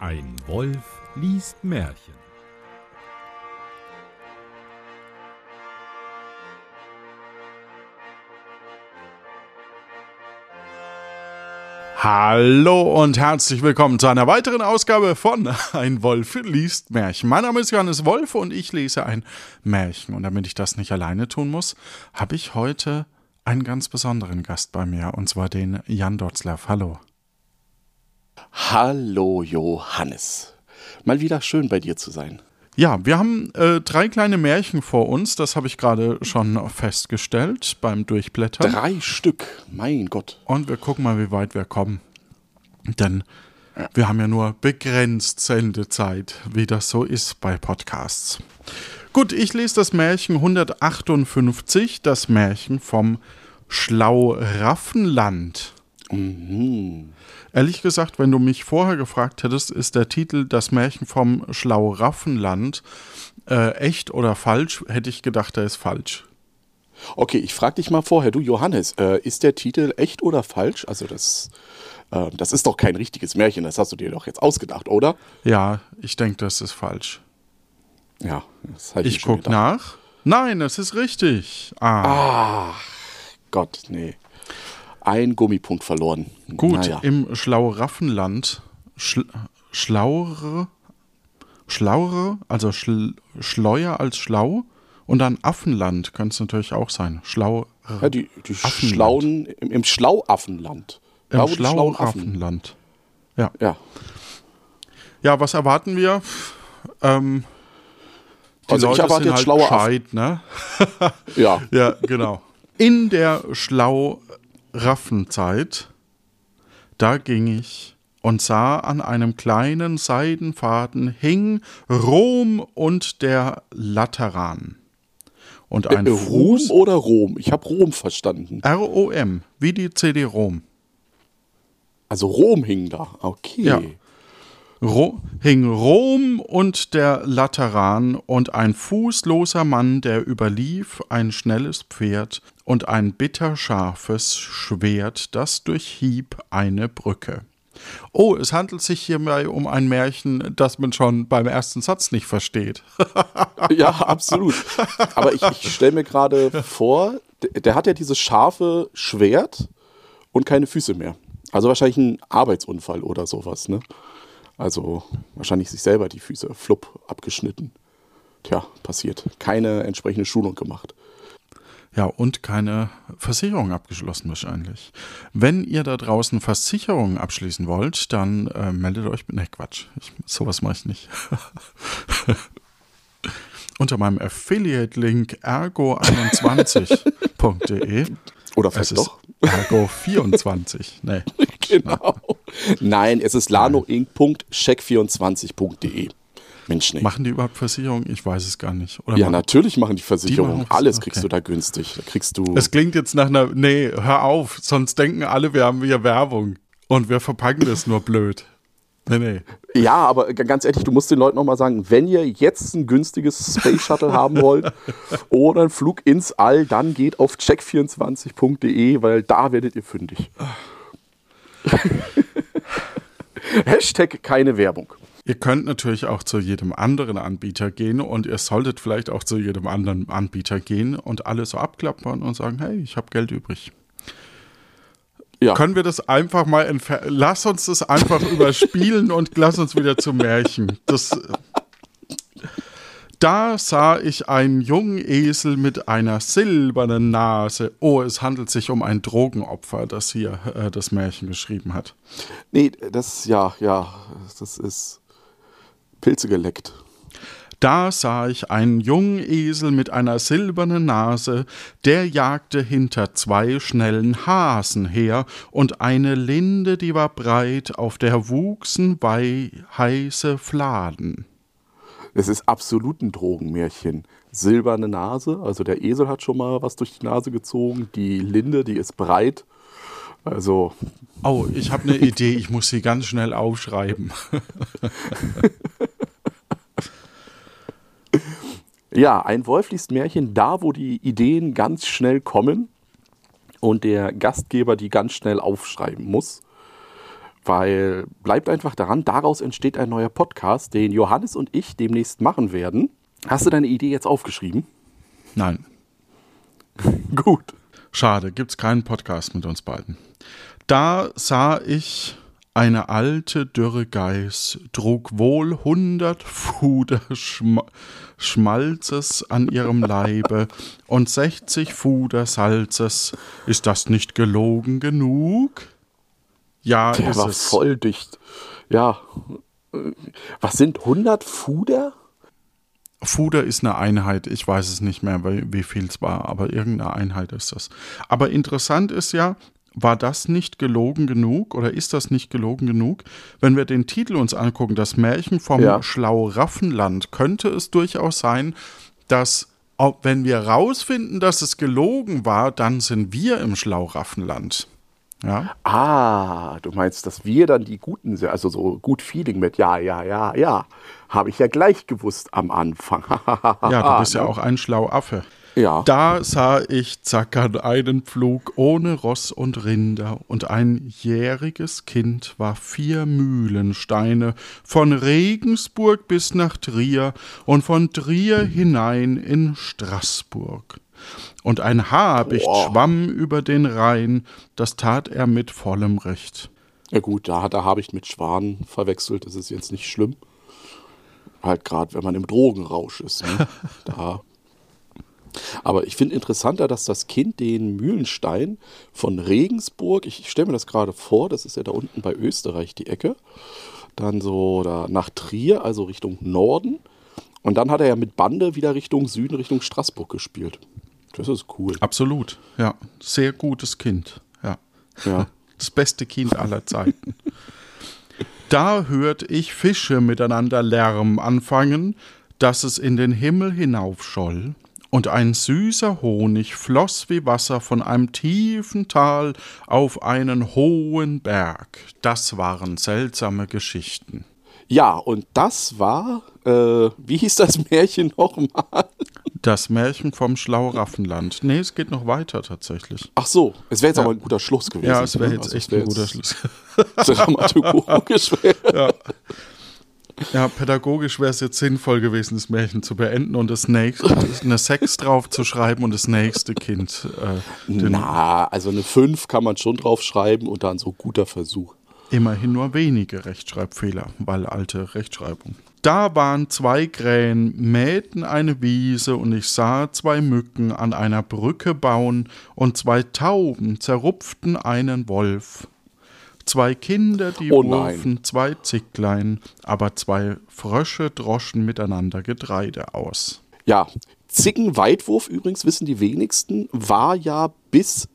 Ein Wolf liest Märchen. Hallo und herzlich willkommen zu einer weiteren Ausgabe von Ein Wolf liest Märchen. Mein Name ist Johannes Wolf und ich lese ein Märchen. Und damit ich das nicht alleine tun muss, habe ich heute einen ganz besonderen Gast bei mir, und zwar den Jan Dotzlaff. Hallo. Hallo Johannes. Mal wieder schön bei dir zu sein. Ja, wir haben äh, drei kleine Märchen vor uns, das habe ich gerade schon festgestellt beim Durchblättern. Drei Stück, mein Gott. Und wir gucken mal, wie weit wir kommen. Denn wir haben ja nur begrenzt Sendezeit, wie das so ist bei Podcasts. Gut, ich lese das Märchen 158, das Märchen vom Schlauraffenland. Mhm. Ehrlich gesagt, wenn du mich vorher gefragt hättest, ist der Titel Das Märchen vom Schlauraffenland äh, echt oder falsch, hätte ich gedacht, er ist falsch. Okay, ich frage dich mal vorher, du Johannes, äh, ist der Titel echt oder falsch? Also das, äh, das ist doch kein richtiges Märchen, das hast du dir doch jetzt ausgedacht, oder? Ja, ich denke, das ist falsch. Ja, das hab Ich mir schon guck gedacht. nach. Nein, es ist richtig. Ah, Ach Gott, nee. Ein Gummipunkt verloren. gut. Naja. Im Schlauraffenland schl schlauere, schlauere, also schl schleuer als schlau und dann Affenland könnte es natürlich auch sein. Schlau Ja, die, die Affenland. Schlauen im, im Schlauaffenland. im Affen. Schlauraffenland. Ja. Ja, was erwarten wir? Ähm, die Also ich Leute erwarte sind jetzt halt schlaue gescheit, ne? Ja. Ja, genau. In der Schlauraffenzeit, da ging ich und sah an einem kleinen Seidenfaden hing Rom und der Lateran. Und ein Äh, Ruhm Fuß oder Rom? Ich habe Rom verstanden. ROM, wie die CD-ROM. Also Rom hing da. Okay. Ja. Ro hing Rom und der Lateran und ein fußloser Mann, der überlief ein schnelles Pferd und ein bitterscharfes Schwert, das durchhieb eine Brücke. Oh, es handelt sich hierbei um ein Märchen, das man schon beim ersten Satz nicht versteht. Ja, absolut. Aber ich, ich stelle mir gerade vor, der, der hat ja dieses scharfe Schwert und keine Füße mehr. Also wahrscheinlich ein Arbeitsunfall oder sowas, ne? Also wahrscheinlich sich selber die Füße flupp abgeschnitten. Tja, passiert. Keine entsprechende Schulung gemacht. Ja, und keine Versicherung abgeschlossen wahrscheinlich. Wenn ihr da draußen Versicherungen abschließen wollt, dann äh, meldet euch. Ne, Quatsch. Ich, sowas mache ich nicht. Unter meinem Affiliate-Link ergo21.de. Oder Es vielleicht ist doch. Ergo24. Nee. Genau. Nein, es ist lanoinc.check24.de. Mensch, nee. Machen die überhaupt Versicherungen? Ich weiß es gar nicht. Oder Ja, machen- natürlich machen die Versicherung. Die machen- Alles kriegst okay. du da günstig. Da kriegst du. Es klingt jetzt nach einer. Nee, hör auf. Sonst denken alle, wir haben hier Werbung. Und wir verpacken das nur blöd. Nee, nee. Ja, aber ganz ehrlich, du musst den Leuten nochmal sagen, wenn ihr jetzt ein günstiges Space Shuttle haben wollt oder einen Flug ins All, dann geht auf check24.de, weil da werdet ihr fündig. Hashtag keine Werbung. Ihr könnt natürlich auch zu jedem anderen Anbieter gehen und ihr solltet vielleicht auch zu jedem anderen Anbieter gehen und alles so abklappern und sagen, hey, ich habe Geld übrig. Ja, Können wir das einfach mal entfernen? Lass uns das einfach überspielen und lass uns wieder zum Märchen. Das, da sah ich einen jungen Esel mit einer silbernen Nase. Oh, es handelt sich um ein Drogenopfer, das hier äh, das Märchen geschrieben hat. nee, das, ja, ja, das ist Pilze geleckt. Da sah ich einen jungen Esel mit einer silbernen Nase, der jagte hinter zwei schnellen Hasen her, und eine Linde, die war breit, auf der wuchsen wei heiße Fladen. Es ist absolut ein Drogenmärchen. Silberne Nase, also der Esel hat schon mal was durch die Nase gezogen. Die Linde, die ist breit. Also, Oh, ich habe eine Idee, ich muss sie ganz schnell aufschreiben. Ja, ein Wolf liest Märchen da, wo die Ideen ganz schnell kommen und der Gastgeber die ganz schnell aufschreiben muss. Weil bleibt einfach daran, daraus entsteht ein neuer Podcast, den Johannes und ich demnächst machen werden. Hast du deine Idee jetzt aufgeschrieben? Nein. Gut. Schade, gibt's keinen Podcast mit uns beiden. Da sah ich eine alte, dürre Geiß, trug wohl hundert Fuder Schm Schmalzes an ihrem Leibe und sechzig Fuder Salzes. Ist das nicht gelogen genug? Ja, Der ist war es. voll dicht. Ja. Was sind 100 Fuder? Fuder ist eine Einheit, ich weiß es nicht mehr, wie wie viel es war, aber irgendeine Einheit ist das. Aber interessant ist ja, war das nicht gelogen genug oder ist das nicht gelogen genug? Wenn wir den Titel uns angucken, das Märchen vom Ja. Schlauraffenland, könnte es durchaus sein, dass wenn wir rausfinden, dass es gelogen war, dann sind wir im Schlauraffenland. Ja, Ah, du meinst, dass wir dann die Guten sind, also so gut Feeling mit, ja, ja, ja, ja. Habe ich ja gleich gewusst am Anfang. ja du bist ja auch ein Schlauaffe. Ja. Da sah ich zackern einen Pflug ohne Ross und Rinder, und ein jähriges Kind war vier Mühlensteine, von Regensburg bis nach Trier und von Trier hinein in Straßburg. Und ein Habicht Boah. schwamm über den Rhein, das tat er mit vollem Recht. Ja gut, da, da habe ich mit Schwan verwechselt, das ist jetzt nicht schlimm. Halt gerade, wenn man im Drogenrausch ist. Ne? da. Aber ich finde interessanter, dass das Kind den Mühlenstein von Regensburg, ich, stelle mir das gerade vor, das ist ja da unten bei Österreich die Ecke, dann so da nach Trier, also Richtung Norden. Und dann hat er ja mit Bande wieder Richtung Süden, Richtung Straßburg gespielt. Das ist cool. Absolut, ja. Sehr gutes Kind, ja. Ja. Das beste Kind aller Zeiten. Da hört ich Fische miteinander Lärm anfangen, dass es in den Himmel hinaufscholl, und ein süßer Honig floss wie Wasser von einem tiefen Tal auf einen hohen Berg. Das waren seltsame Geschichten. Ja, und das war, äh, wie hieß das Märchen nochmal? Das Märchen vom Schlauraffenland. Nee, es geht noch weiter tatsächlich. Ach so, es wäre jetzt aber ein guter Schluss gewesen. Ja, es wäre ne? jetzt Also echt wär ein guter Schluss. Dramaturgisch wäre. Ja, pädagogisch wäre es jetzt sinnvoll gewesen, das Märchen zu beenden und das nächste, eine Sex drauf zu schreiben und das nächste Kind. Äh, Na, also eine 5 kann man schon drauf schreiben und dann so guter Versuch. immerhin nur wenige Rechtschreibfehler, weil alte Rechtschreibung. Da waren zwei Krähen, mähten eine Wiese und ich sah zwei Mücken an einer Brücke bauen und zwei Tauben zerrupften einen Wolf. Zwei Kinder, die Oh wurfen zwei Zicklein, aber zwei Frösche droschen miteinander Getreide aus. Ja, Zickenweitwurf übrigens, wissen die wenigsten, war ja bis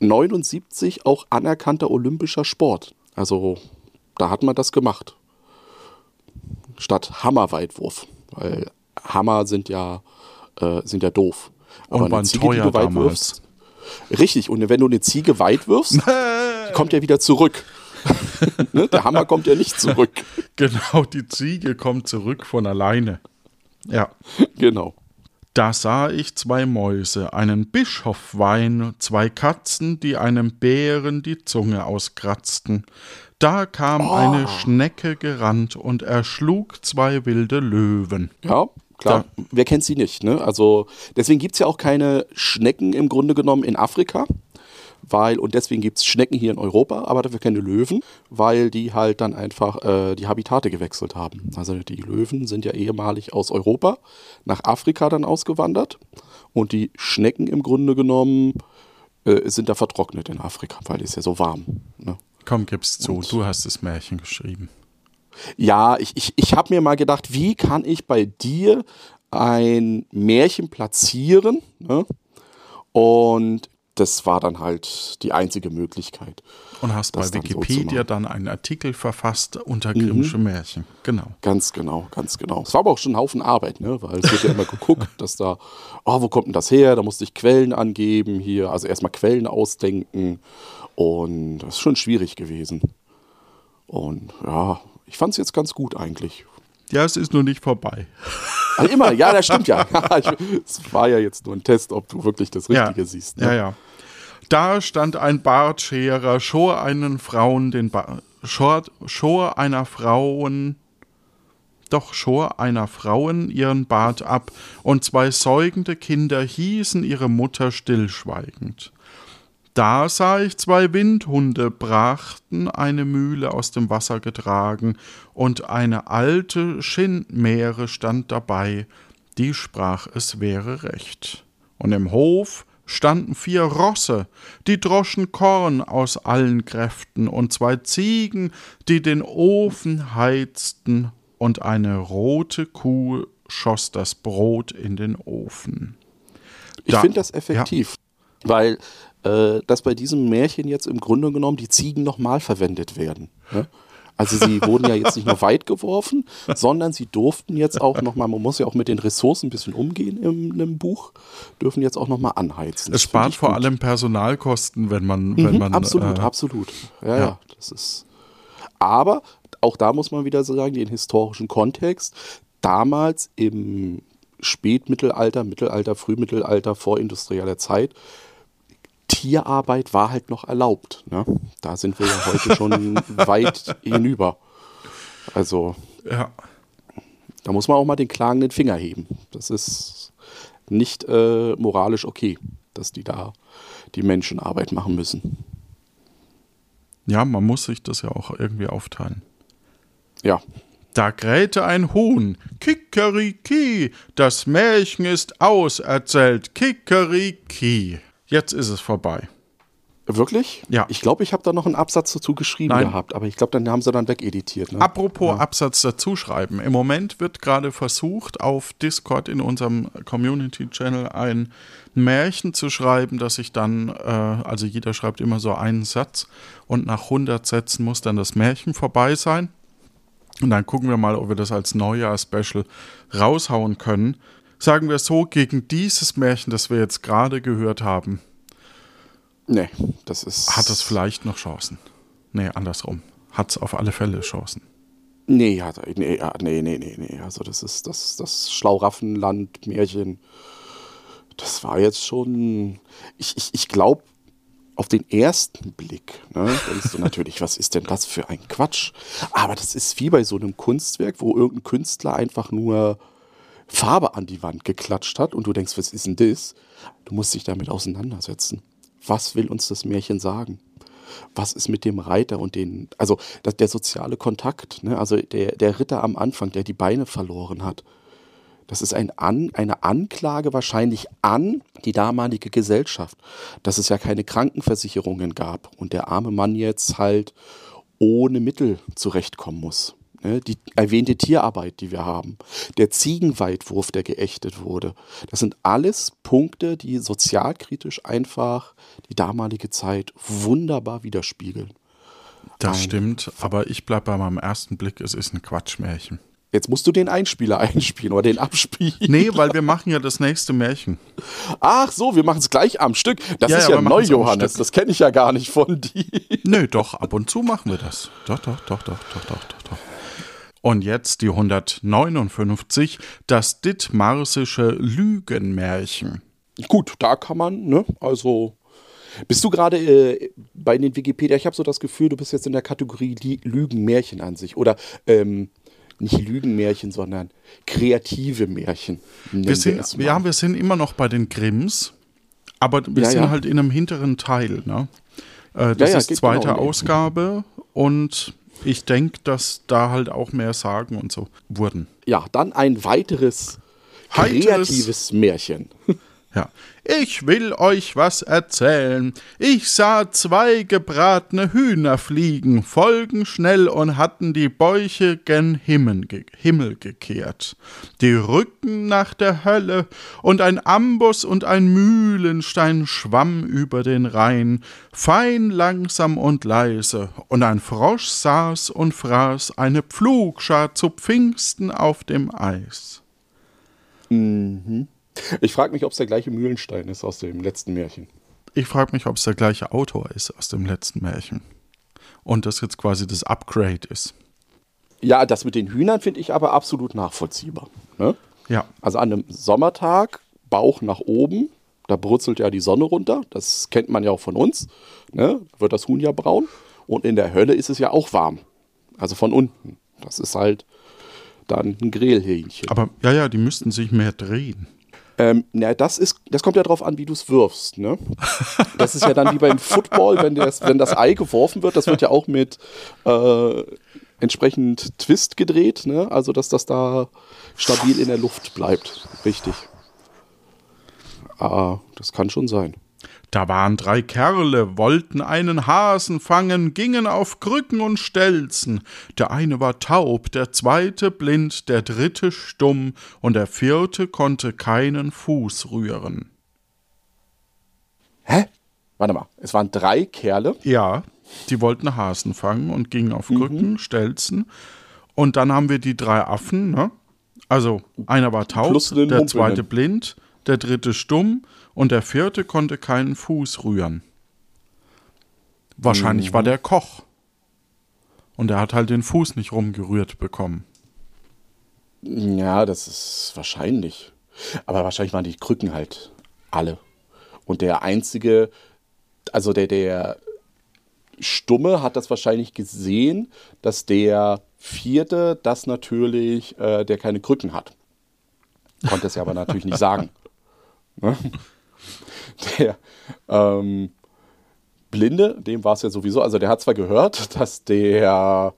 1779 auch anerkannter olympischer Sport. Also da hat man das gemacht. Statt Hammerweitwurf. Weil Hammer sind ja, äh, sind ja doof. Und eine waren Ziege, die teuer du weit damals. wirfst- Richtig, und wenn du eine Ziege weit wirfst, die kommt ja wieder zurück. ne? Der Hammer kommt ja nicht zurück. Genau, die Ziege kommt zurück von alleine. Ja. Genau. Da sah ich zwei Mäuse, einen Bischofwein, zwei Katzen, die einem Bären die Zunge auskratzten. Da kam eine Schnecke gerannt und erschlug zwei wilde Löwen. Ja, klar. Wer kennt sie nicht? Ne? Also deswegen gibt es ja auch keine Schnecken im Grunde genommen in Afrika. Weil, und deswegen gibt es Schnecken hier in Europa, aber dafür keine Löwen, weil die halt dann einfach äh, die Habitate gewechselt haben. Also die Löwen sind ja ehemalig aus Europa nach Afrika dann ausgewandert und die Schnecken im Grunde genommen äh, sind da vertrocknet in Afrika, weil es ja so warm. Ne? Komm, gib's zu, Und- du hast das Märchen geschrieben. Ja, ich, ich, ich habe mir mal gedacht, wie kann ich bei dir ein Märchen platzieren? Ne? Und das war dann halt die einzige Möglichkeit. Und hast bei dann so Wikipedia dann einen Artikel verfasst unter Grimmsche Märchen. Genau. Ganz genau, ganz genau. Es war aber auch schon ein Haufen Arbeit, ne? weil es wird ja immer geguckt, dass da, oh, wo kommt denn das her? Da musste ich Quellen angeben hier, also erstmal Quellen ausdenken und das ist schon schwierig gewesen. Und ja, ich fand es jetzt ganz gut eigentlich. Ja, es ist nur nicht vorbei. Also immer, ja, das stimmt ja. Es war ja jetzt nur ein Test, ob du wirklich das Richtige ja. siehst. Ne? Ja, ja. Da stand ein Bartscherer, schor einen Frauen den ba schor, schor einer Frauen doch schor einer Frauen ihren Bart ab, und zwei säugende Kinder hießen ihre Mutter stillschweigend. Da sah ich zwei Windhunde brachten eine Mühle aus dem Wasser getragen, und eine alte Schindmeere stand dabei, die sprach, es wäre recht. Und im Hof standen vier Rosse, die droschen Korn aus allen Kräften, und zwei Ziegen, die den Ofen heizten, und eine rote Kuh schoss das Brot in den Ofen. Ich finde das effektiv, ja. weil äh, dass bei diesem Märchen jetzt im Grunde genommen die Ziegen nochmal verwendet werden. Ne? Also sie wurden ja jetzt nicht nur weit geworfen, sondern sie durften jetzt auch nochmal, man muss ja auch mit den Ressourcen ein bisschen umgehen im, im Buch, dürfen jetzt auch nochmal anheizen. Es spart vor gut. allem Personalkosten, wenn man, mhm, wenn man. Absolut, äh, absolut. Ja, ja, ja, das ist. Aber auch da muss man wieder sagen, den historischen Kontext. Damals im Spätmittelalter, Mittelalter, Frühmittelalter, vorindustrieller Zeit Tierarbeit war halt noch erlaubt. Ne? Da sind wir ja heute schon weit hinüber. Also, ja. da muss man auch mal den klagenden Finger heben. Das ist nicht äh, moralisch okay, dass die da die Menschen Arbeit machen müssen. Ja, man muss sich das ja auch irgendwie aufteilen. Ja. Da krähte ein Huhn. Kikeriki, das Märchen ist auserzählt. Kikeriki. Jetzt ist es vorbei. Wirklich? Ja. Ich glaube, ich habe da noch einen Absatz dazu geschrieben Nein. gehabt, aber ich glaube, dann haben sie dann wegeditiert. Ne? Apropos ja. Absatz dazu schreiben. Im Moment wird gerade versucht, auf Discord in unserem Community-Channel ein Märchen zu schreiben, dass ich dann, äh, also jeder schreibt immer so einen Satz und nach 100 Sätzen muss dann das Märchen vorbei sein. Und dann gucken wir mal, ob wir das als Neujahr-Special raushauen können sagen wir so, gegen dieses Märchen, das wir jetzt gerade gehört haben, nee, das ist. Hat es vielleicht noch Chancen? Nee, andersrum. Hat es auf alle Fälle Chancen. Nee, ja, nee, nee, nee, nee, nee. Also das ist das, das Schlauraffenland-Märchen. Das war jetzt schon. Ich, ich, ich glaube, auf den ersten Blick ne, denkst du natürlich, was ist denn das für ein Quatsch? Aber das ist wie bei so einem Kunstwerk, wo irgendein Künstler einfach nur Farbe an die Wand geklatscht hat und du denkst, was ist denn das? Du musst dich damit auseinandersetzen. Was will uns das Märchen sagen? Was ist mit dem Reiter und den, also das, der soziale Kontakt, ne? also der, der Ritter am Anfang, der die Beine verloren hat. Das ist ein an, eine Anklage wahrscheinlich an die damalige Gesellschaft, dass es ja keine Krankenversicherungen gab und der arme Mann jetzt halt ohne Mittel zurechtkommen muss. Ne, die erwähnte Tierarbeit, die wir haben, der Ziegenweitwurf, der geächtet wurde. Das sind alles Punkte, die sozialkritisch einfach die damalige Zeit wunderbar widerspiegeln. Das ein stimmt, aber ich bleibe bei meinem ersten Blick, es ist ein Quatschmärchen. Jetzt musst du den Einspieler einspielen oder den abspielen. Nee, weil wir machen ja das nächste Märchen. Ach so, wir machen es gleich am Stück. Das ja, ist ja, ja neu, Johannes. Das kenne ich ja gar nicht von dir. Nö, doch, ab und zu machen wir das. Doch, doch, doch, doch, doch, doch, doch, doch. Und jetzt die 159, das Dithmarsische Lügenmärchen. Gut, da kann man, ne, also bist du gerade äh, bei den Wikipedia? Ich habe so das Gefühl, du bist jetzt in der Kategorie Lügenmärchen an sich. Oder ähm, nicht Lügenmärchen, sondern kreative Märchen. Wir sind, wir, ja, wir sind immer noch bei den Grimms, aber wir ja, sind ja. halt in einem hinteren Teil. Ne? Äh, das ist zweite genau Ausgabe und ich denke, dass da halt auch mehr Sagen und so wurden. Ja, dann ein weiteres kreatives Märchen. Ja. Ich will euch was erzählen. Ich sah zwei gebratene Hühner fliegen, folgen schnell und hatten die Bäuche gen Himmel, Himmel gekehrt, die Rücken nach der Hölle, und ein Amboss und ein Mühlenstein schwamm über den Rhein, fein, langsam und leise, und ein Frosch saß und fraß eine Pflugschar zu Pfingsten auf dem Eis. Mhm. Ich frage mich, ob es der gleiche Mühlenstein ist aus dem letzten Märchen. Ich frage mich, ob es der gleiche Autor ist aus dem letzten Märchen. Und das jetzt quasi das Upgrade ist. Ja, das mit den Hühnern finde ich aber absolut nachvollziehbar. Ne? Ja. Also an einem Sommertag, Bauch nach oben, Da brutzelt ja die Sonne runter. Das kennt man ja auch von uns. Ne? Wird das Huhn ja braun. Und in der Hölle ist es ja auch warm. Also von unten. Das ist halt dann ein Grillhähnchen. Aber ja, ja, die müssten sich mehr drehen. Ähm, na, das ist, das kommt ja darauf an, wie du es wirfst. Ne? Das ist ja dann wie beim Football, wenn das, wenn das Ei geworfen wird, das wird ja auch mit äh, entsprechend Twist gedreht, ne? Also dass das da stabil in der Luft bleibt. Richtig. Ah, das kann schon sein. Da waren drei Kerle, wollten einen Hasen fangen, gingen auf Krücken und Stelzen. Der eine war taub, der zweite blind, der dritte stumm, und der vierte konnte keinen Fuß rühren. Hä? Warte mal, es waren drei Kerle. Ja, die wollten Hasen fangen und gingen auf Mhm. Krücken, Stelzen. Und dann haben wir die drei Affen, ne? Also einer war taub, der zweite blind, der dritte stumm und der vierte konnte keinen Fuß rühren. Wahrscheinlich Mhm. war der Koch. Und er hat halt den Fuß nicht rumgerührt bekommen. Ja, das ist wahrscheinlich. Aber wahrscheinlich waren die Krücken halt alle. Und der einzige, also der, der Stumme hat das wahrscheinlich gesehen, dass der vierte das natürlich, äh, der keine Krücken hat. Konnte es ja aber natürlich nicht sagen. Ne? Der ähm, Blinde, dem war es ja sowieso, also der hat zwar gehört, dass der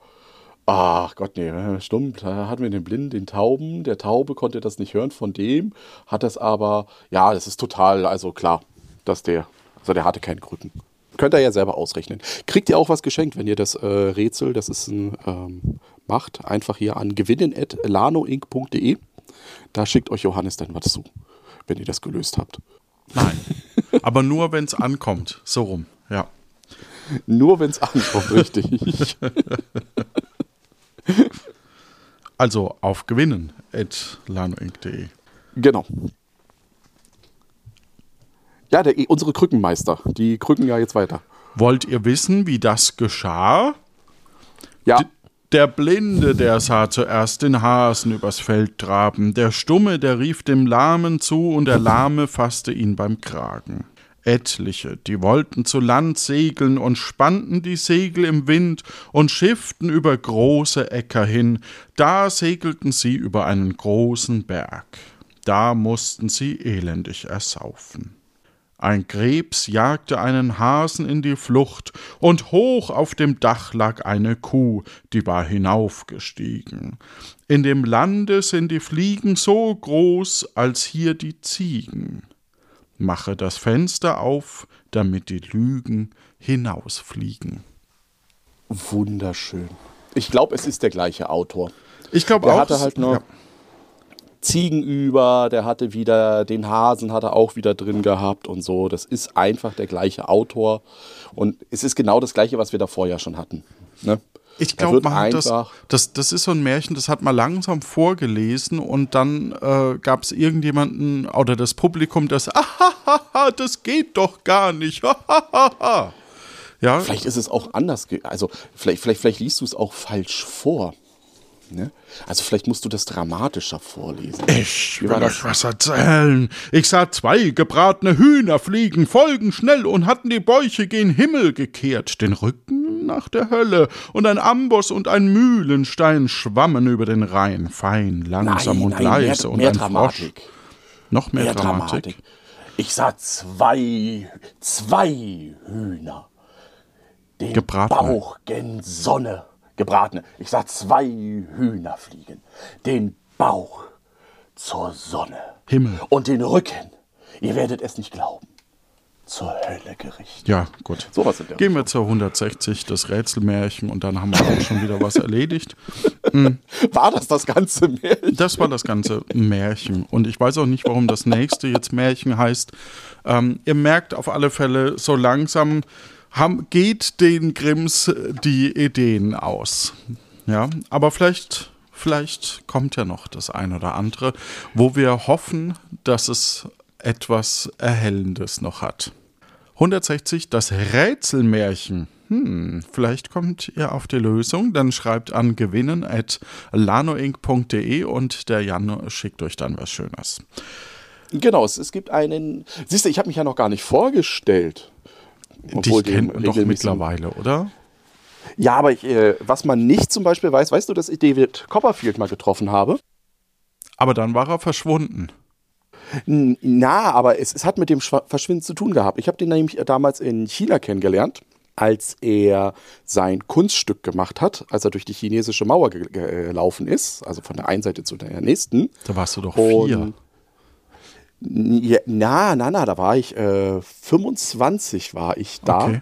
Ach Gott, nee, stumm. Da hatten wir den Blinden, den Tauben. Der Taube konnte das nicht hören von dem, hat das aber, ja, das ist total, also klar, dass der, also der hatte keinen Krücken. Könnt ihr ja selber ausrechnen. Kriegt ihr auch was geschenkt, wenn ihr das äh, Rätsel, das ist ein, ähm, macht, einfach hier an gewinnen.lanoinc.de. Da schickt euch Johannes dann was zu, wenn ihr das gelöst habt. Nein. Aber nur, wenn es ankommt. So rum, ja. Nur wenn es ankommt, richtig. Also auf gewinnen at lanoinc.de. Genau. Ja, der, unsere Krückenmeister, die krücken ja jetzt weiter. Wollt ihr wissen, wie das geschah? Ja, Der Blinde, der sah zuerst den Hasen übers Feld traben, der Stumme, der rief dem Lahmen zu, und der Lahme fasste ihn beim Kragen. Etliche, die wollten zu Land segeln und spannten die Segel im Wind und schifften über große Äcker hin, da segelten sie über einen großen Berg, da mussten sie elendig ersaufen. Ein Krebs jagte einen Hasen in die Flucht, und hoch auf dem Dach lag eine Kuh, die war hinaufgestiegen. In dem Lande sind die Fliegen so groß als hier die Ziegen. Mache das Fenster auf, damit die Lügen hinausfliegen. wunderschön. Ich glaube, es ist der gleiche Autor. Ich glaube auch. hatte halt noch ja. Ziegen über, der hatte wieder den Hasen, hat er auch wieder drin gehabt und so. Das ist einfach der gleiche Autor. Und es ist genau das gleiche, was wir davor ja schon hatten. Ne? Ich glaube, man hat das, das, das ist so ein Märchen, das hat man langsam vorgelesen und dann äh, gab es irgendjemanden oder das Publikum, das, ahahaha, das geht doch gar nicht. ahahaha." ja, Vielleicht ist es auch anders. Also, vielleicht, vielleicht, vielleicht liest du es auch falsch vor. Ne? Also, vielleicht musst du das dramatischer vorlesen. ich will euch was erzählen. Ich sah zwei gebratene Hühner fliegen, folgen schnell und hatten die Bäuche gen Himmel gekehrt, den Rücken nach der Hölle, und ein Amboss und ein Mühlenstein schwammen über den Rhein, fein, langsam und leise, mehr, und mehr ein Dramatik. Frosch. Noch mehr, Mehr Dramatik. Dramatik. Ich sah zwei, zwei Hühner. Den Gebratene. Bauch gen Sonne. Gebratene. Ich sah zwei Hühner fliegen. Den Bauch zur Sonne. Himmel. Und den Rücken. Ihr werdet es nicht glauben. Zur Hölle gerichtet. Ja, gut. Sowas in der Gehen wir zur 160, das Rätselmärchen, und dann haben wir auch schon wieder was erledigt. War das das ganze Märchen? Das war das ganze Märchen. Und ich weiß auch nicht, warum das nächste jetzt Märchen heißt. Ähm, ihr merkt auf alle Fälle, so langsam haben, geht den Grimms die Ideen aus. Ja, aber vielleicht, vielleicht kommt ja noch das ein oder andere, wo wir hoffen, dass es etwas Erhellendes noch hat. 160, das Rätselmärchen. Hm, vielleicht kommt ihr auf die Lösung. Dann schreibt an gewinnen at lanoinc.de und der Jan schickt euch dann was Schönes. Genau, es, es gibt einen. Siehst du, ich habe mich ja noch gar nicht vorgestellt. Dich kennt man doch mittlerweile, oder? Ja, aber ich, äh, was man nicht zum Beispiel weiß, weißt du, dass ich David Copperfield mal getroffen habe? Aber dann war er verschwunden. Na, aber es, es hat mit dem Verschwinden zu tun gehabt. Ich habe den nämlich damals in China kennengelernt, als er sein Kunststück gemacht hat, als er durch die chinesische Mauer ge- gelaufen ist, also von der einen Seite zu der nächsten. Da warst du doch Und- vier. Ja, na, na, na, da war ich äh, 25 war ich da. Okay.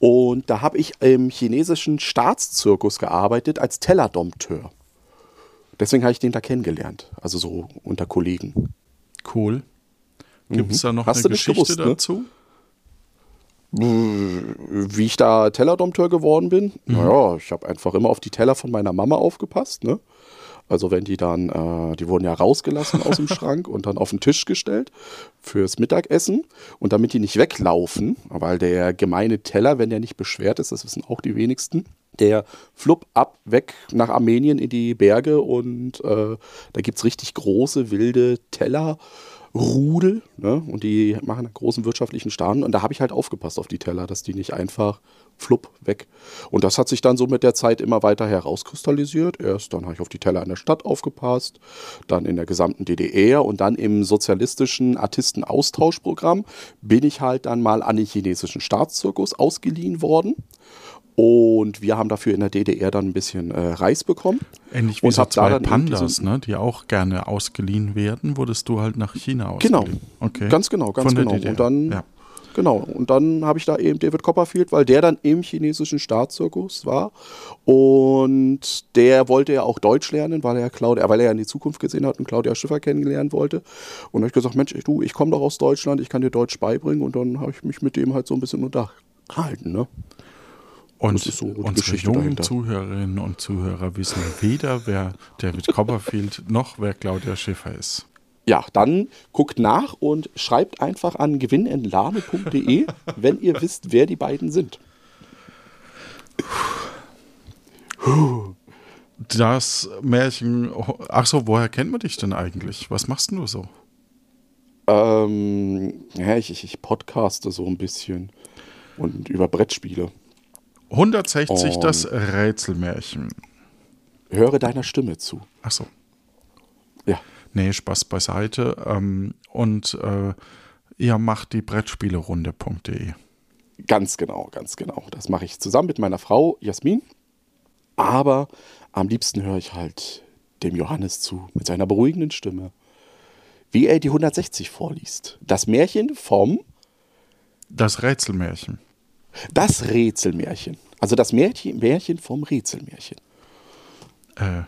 Und da habe ich im chinesischen Staatszirkus gearbeitet als Tellerdompteur. Deswegen habe ich den da kennengelernt. Also so unter Kollegen. Cool. Gibt es da noch Mhm. Hast eine Geschichte gewusst, ne? dazu? Wie ich da Tellerdompteur geworden bin? Naja, ich habe einfach immer auf die Teller von meiner Mama aufgepasst. Ne? Also wenn die dann, äh, die wurden ja rausgelassen aus dem Schrank und dann auf den Tisch gestellt fürs Mittagessen. Und damit die nicht weglaufen, weil der gemeine Teller, wenn der nicht beschwert ist, das wissen auch die wenigsten, der flupp ab, weg nach Armenien in die Berge und äh, da gibt es richtig große, wilde Teller. Rudel, ne? Und die machen einen großen wirtschaftlichen Schaden. Und da habe ich halt aufgepasst auf die Teller, dass die nicht einfach flupp weg. Und das hat sich dann so mit der Zeit immer weiter herauskristallisiert. Erst dann habe ich auf die Teller in der Stadt aufgepasst, dann in der gesamten DDR und dann im sozialistischen Artistenaustauschprogramm bin ich halt dann mal an den chinesischen Staatszirkus ausgeliehen worden. Und wir haben dafür in der DDR dann ein bisschen äh, Reis bekommen. Ähnlich wie Und so hab da zwei eben Pandas, ne, die auch gerne ausgeliehen werden, wurdest du halt nach China Genau. ausgeliehen. Okay. Ganz genau, ganz Von genau. Und dann, Ja. genau, und dann habe ich da eben David Copperfield, weil der dann im chinesischen Staatszirkus war. Und der wollte ja auch Deutsch lernen, weil er Claudia, weil er ja in die Zukunft gesehen hat und Claudia Schiffer kennenlernen wollte. Und da habe ich gesagt, Mensch, du, ich komme doch aus Deutschland, ich kann dir Deutsch beibringen. Und dann habe ich mich mit dem halt so ein bisschen unterhalten. Ne? Und so unsere Geschichte jungen dahinter. Zuhörerinnen und Zuhörer wissen weder, wer David Copperfield noch wer Claudia Schiffer ist. Ja, dann guckt nach und schreibt einfach an gewinnentlade.de, wenn ihr wisst, wer die beiden sind. Das Märchen, ach so, woher kennt man dich denn eigentlich? Was machst denn du so? Ähm, ja, ich, ich, ich podcaste so ein bisschen und über Brettspiele. 160 Und- das Rätselmärchen. Höre deiner Stimme zu. Ach so. Ja, Nee, Spaß beiseite. Ähm, und äh, ihr macht die Brettspielerunde.de. ganz genau, ganz genau. Das mache ich zusammen mit meiner Frau Jasmin. Aber am liebsten höre ich halt dem Johannes zu mit seiner beruhigenden Stimme, wie er die 160 vorliest. Das Märchen vom Das Rätselmärchen. Das Rätselmärchen. Also das Märchen, Märchen vom Rätselmärchen. Äh,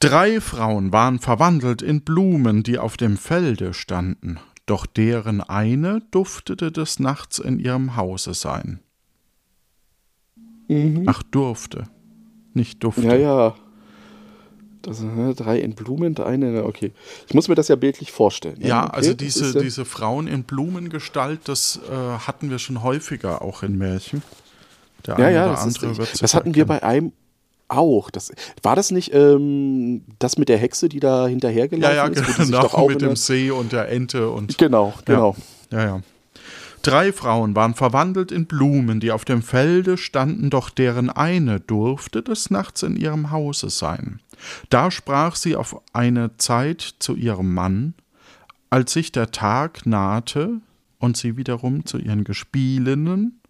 drei Frauen waren verwandelt in Blumen, die auf dem Felde standen, doch deren eine duftete des Nachts in ihrem Hause sein. Ach, durfte. Nicht durfte. Ja, ja. Das, äh, drei in Blumen, eine, okay. Ich muss mir das ja bildlich vorstellen. ne? Ja, Okay, also diese, ja- diese Frauen in Blumengestalt, das äh, hatten wir schon häufiger auch in Märchen. Der Ja, eine ja, oder das, ist, andere wird das hatten wir bei einem auch. Das, war das nicht ähm, das mit der Hexe, die da hinterhergelaufen Ja, ja, ist? sich genau, mit dem der- See und der Ente und. Genau, genau. Ja, ja. Drei Frauen waren verwandelt in Blumen, die auf dem Felde standen, doch deren eine durfte des Nachts in ihrem Hause sein. Da sprach sie auf eine Zeit zu ihrem Mann, als sich der Tag nahte und sie wiederum zu ihren Gespielinnen,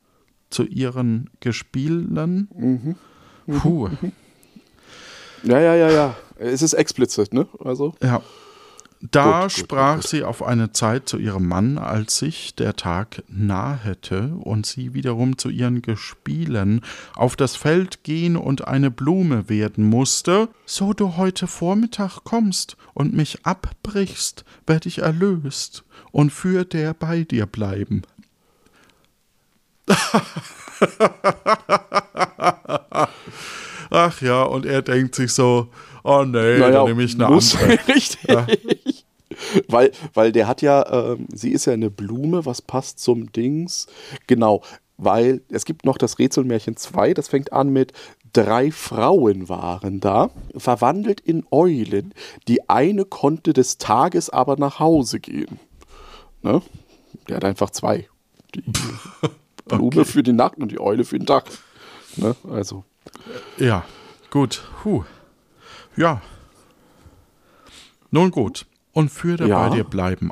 zu ihren Gespielen. Mhm. Puh, Ja, ja, ja, ja. Es ist explizit, ne? Also. ja. Da Gut, sprach gut, gut. sie auf eine Zeit zu ihrem Mann, als sich der Tag nahete und sie wiederum zu ihren Gespielen auf das Feld gehen und eine Blume werden musste. So du heute Vormittag kommst und mich abbrichst, werd ich erlöst und für der bei dir bleiben. Ach ja, und er denkt sich so, oh nee, dann nehme ich eine muss, andere. Richtig. Weil, weil der hat ja, ähm, sie ist ja eine Blume, was passt zum Dings. Genau, weil es gibt noch das Rätselmärchen 2, das fängt an mit drei Frauen waren da, verwandelt in Eulen. Die eine konnte des Tages aber nach Hause gehen. Ne? Der hat einfach zwei. Die Blume für die Nacht und die Eule für den Tag. Ne? Also. Ja, gut. Puh. Ja. Nun gut. Und für Ja. bei dir bleiben.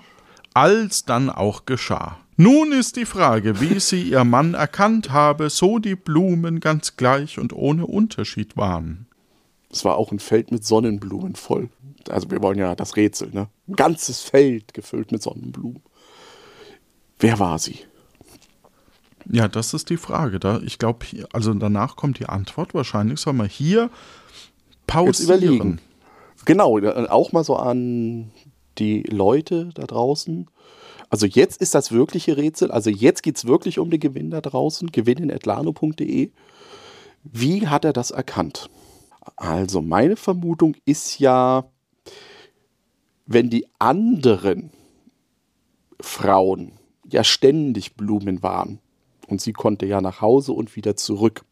Als dann auch geschah. Nun ist die Frage, wie sie ihr Mann erkannt habe, so die Blumen ganz gleich und ohne Unterschied waren. Es war auch ein Feld mit Sonnenblumen voll. Also wir wollen ja das Rätsel, ne? Ein ganzes Feld gefüllt mit Sonnenblumen. Wer war sie? Ja, das ist die Frage. Da, ich glaube, also danach kommt die Antwort. Wahrscheinlich soll man hier Jetzt pausieren. überlegen. Genau, äh, auch mal so an die Leute da draußen. Also jetzt ist das wirkliche Rätsel. Also jetzt geht es wirklich um den Gewinn da draußen. Gewinnenetlano.de. Wie hat er das erkannt? Also meine Vermutung ist ja, wenn die anderen Frauen ja ständig Blumen waren und sie konnte ja nach Hause und wieder zurück.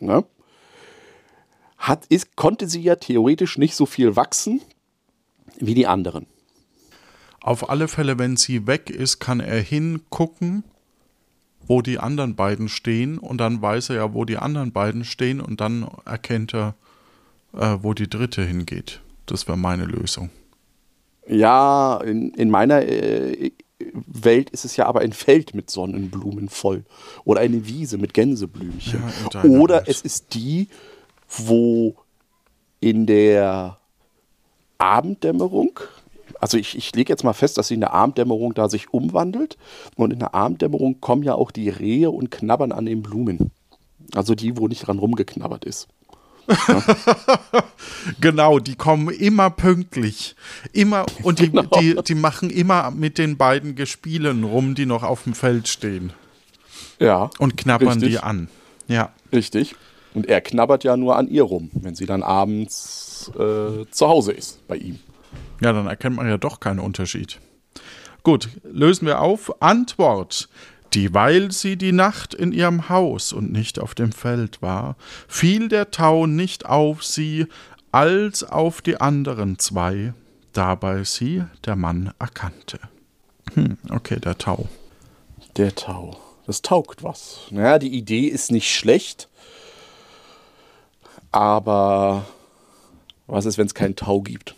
Ne? hat, ist, konnte sie ja theoretisch nicht so viel wachsen wie die anderen. Auf alle Fälle, wenn sie weg ist, kann er hingucken, wo die anderen beiden stehen und dann weiß er ja, wo die anderen beiden stehen und dann erkennt er, äh, wo die dritte hingeht. Das wäre meine Lösung. Ja, in, in meiner äh, Welt ist es ja aber ein Feld mit Sonnenblumen voll. Oder eine Wiese mit Gänseblümchen. Ja, Oder Welt. es ist die, wo in der Abenddämmerung, also ich, ich lege jetzt mal fest, dass sie in der Abenddämmerung da sich umwandelt. Und in der Abenddämmerung kommen ja auch die Rehe und knabbern an den Blumen. Also die, wo nicht dran rumgeknabbert ist. Genau, die kommen immer pünktlich. Immer, und die, Genau. die, die machen immer mit den beiden Gespielen rum, die noch auf dem Feld stehen. Ja. Und knabbern Richtig. die an. Ja. Richtig. Und er knabbert ja nur an ihr rum, wenn sie dann abends äh, zu Hause ist bei ihm. Ja, dann erkennt man ja doch keinen Unterschied. Gut, lösen wir auf. Antwort. Dieweil sie die Nacht in ihrem Haus und nicht auf dem Feld war, fiel der Tau nicht auf sie, als auf die anderen zwei, dabei sie der Mann erkannte. Hm, okay, der Tau. Der Tau. Das taugt was. Naja, die Idee ist nicht schlecht. Aber was ist, wenn es keinen Tau gibt?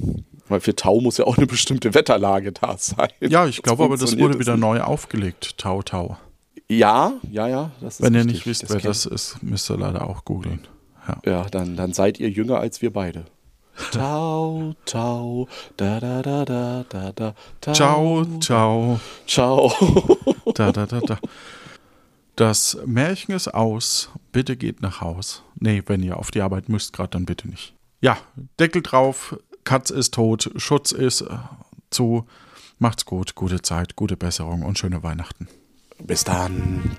Weil für Tau muss ja auch eine bestimmte Wetterlage da sein. Ja, ich glaube aber, das wurde wieder nicht. neu aufgelegt, Tau Tau. Ja, ja, ja. Das Wenn ihr nicht wisst, wer kenn- das ist, müsst ihr leider auch googeln. Ja. Ja, dann, dann seid ihr jünger als wir beide. Tau, Tau, da, da, da, da, da, da. Tau, Ciao, ciao. Ciao. Da, da, da, da. Das Märchen ist aus. Bitte geht nach Haus. Nee, wenn ihr auf die Arbeit müsst, gerade dann bitte nicht. Ja, Deckel drauf. Katz ist tot. Schutz ist äh, zu. Macht's gut. Gute Zeit, gute Besserung und schöne Weihnachten. Bis dann.